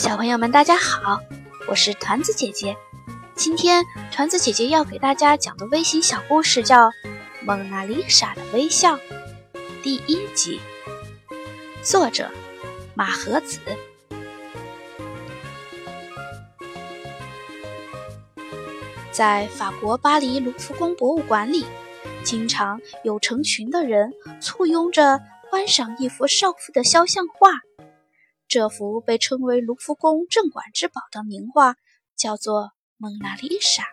小朋友们，大家好，我是团子姐姐。今天团子姐姐要给大家讲的微型小故事叫《蒙娜丽莎的微笑》第一集，作者马和子。在法国巴黎卢浮宫博物馆里，经常有成群的人簇拥着观赏一幅少妇的肖像画。这幅被称为卢浮宫镇馆之宝的名画叫做《蒙娜丽莎》。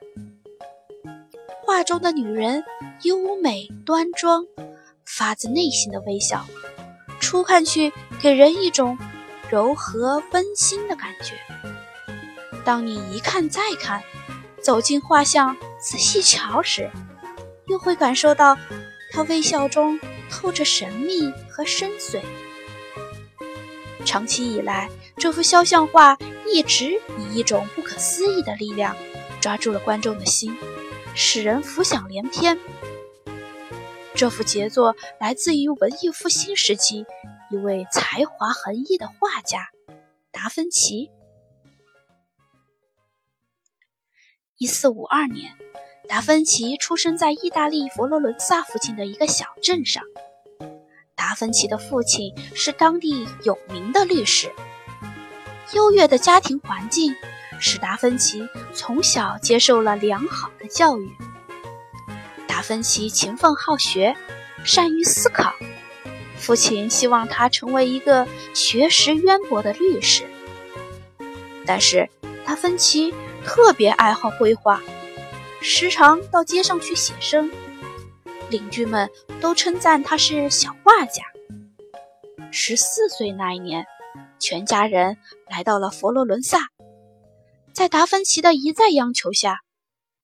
画中的女人优美端庄，发自内心的微笑，初看去给人一种柔和温馨的感觉。当你一看再看，走进画像仔细瞧时，又会感受到她微笑中透着神秘和深邃。长期以来，这幅肖像画一直以一种不可思议的力量抓住了观众的心，使人浮想联翩。这幅杰作来自于文艺复兴时期一位才华横溢的画家达芬奇。一四五二年，达芬奇出生在意大利佛罗伦萨附近的一个小镇上。达芬奇的父亲是当地有名的律师，优越的家庭环境使达芬奇从小接受了良好的教育。达芬奇勤奋好学，善于思考，父亲希望他成为一个学识渊博的律师。但是达芬奇特别爱好绘画，时常到街上去写生。邻居们都称赞他是小画家。十四岁那一年，全家人来到了佛罗伦萨，在达芬奇的一再央求下，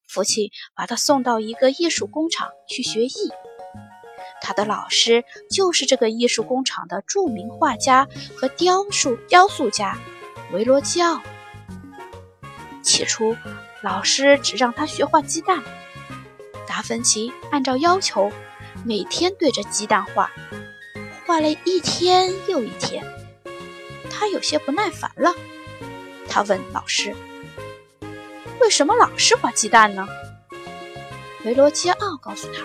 父亲把他送到一个艺术工厂去学艺。他的老师就是这个艺术工厂的著名画家和雕塑雕塑家维罗基奥。起初，老师只让他学画鸡蛋。芬奇按照要求，每天对着鸡蛋画，画了一天又一天。他有些不耐烦了，他问老师：“为什么老是画鸡蛋呢？”维罗基奥告诉他：“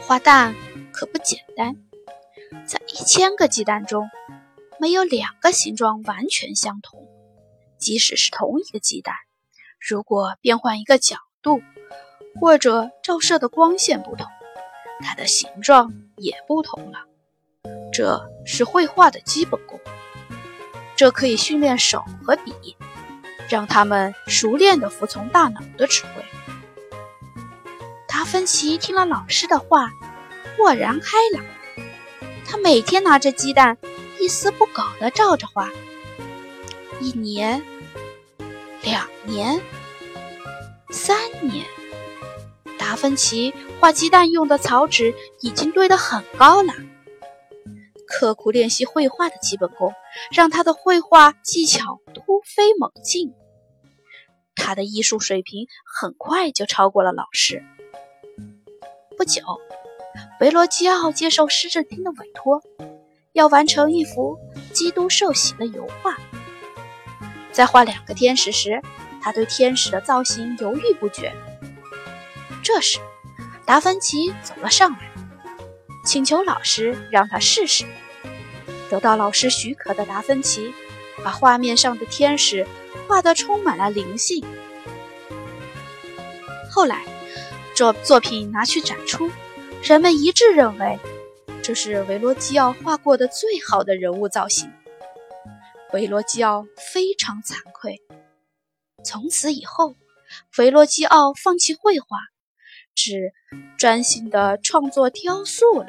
画蛋可不简单，在一千个鸡蛋中，没有两个形状完全相同，即使是同一个鸡蛋。”如果变换一个角度，或者照射的光线不同，它的形状也不同了。这是绘画的基本功，这可以训练手和笔，让他们熟练地服从大脑的指挥。达芬奇听了老师的话，豁然开朗。他每天拿着鸡蛋，一丝不苟地照着画。一年。两年，三年，达芬奇画鸡蛋用的草纸已经堆得很高了。刻苦练习绘画的基本功，让他的绘画技巧突飞猛进。他的艺术水平很快就超过了老师。不久，维罗基奥接受市政厅的委托，要完成一幅基督受洗的油画。在画两个天使时，他对天使的造型犹豫不决。这时，达芬奇走了上来，请求老师让他试试。得到老师许可的达芬奇，把画面上的天使画得充满了灵性。后来，这作品拿去展出，人们一致认为，这是维罗基奥画过的最好的人物造型。维罗基奥非常惭愧。从此以后，维罗基奥放弃绘画，只专心的创作雕塑了。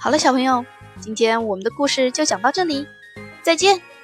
好了，小朋友，今天我们的故事就讲到这里，再见。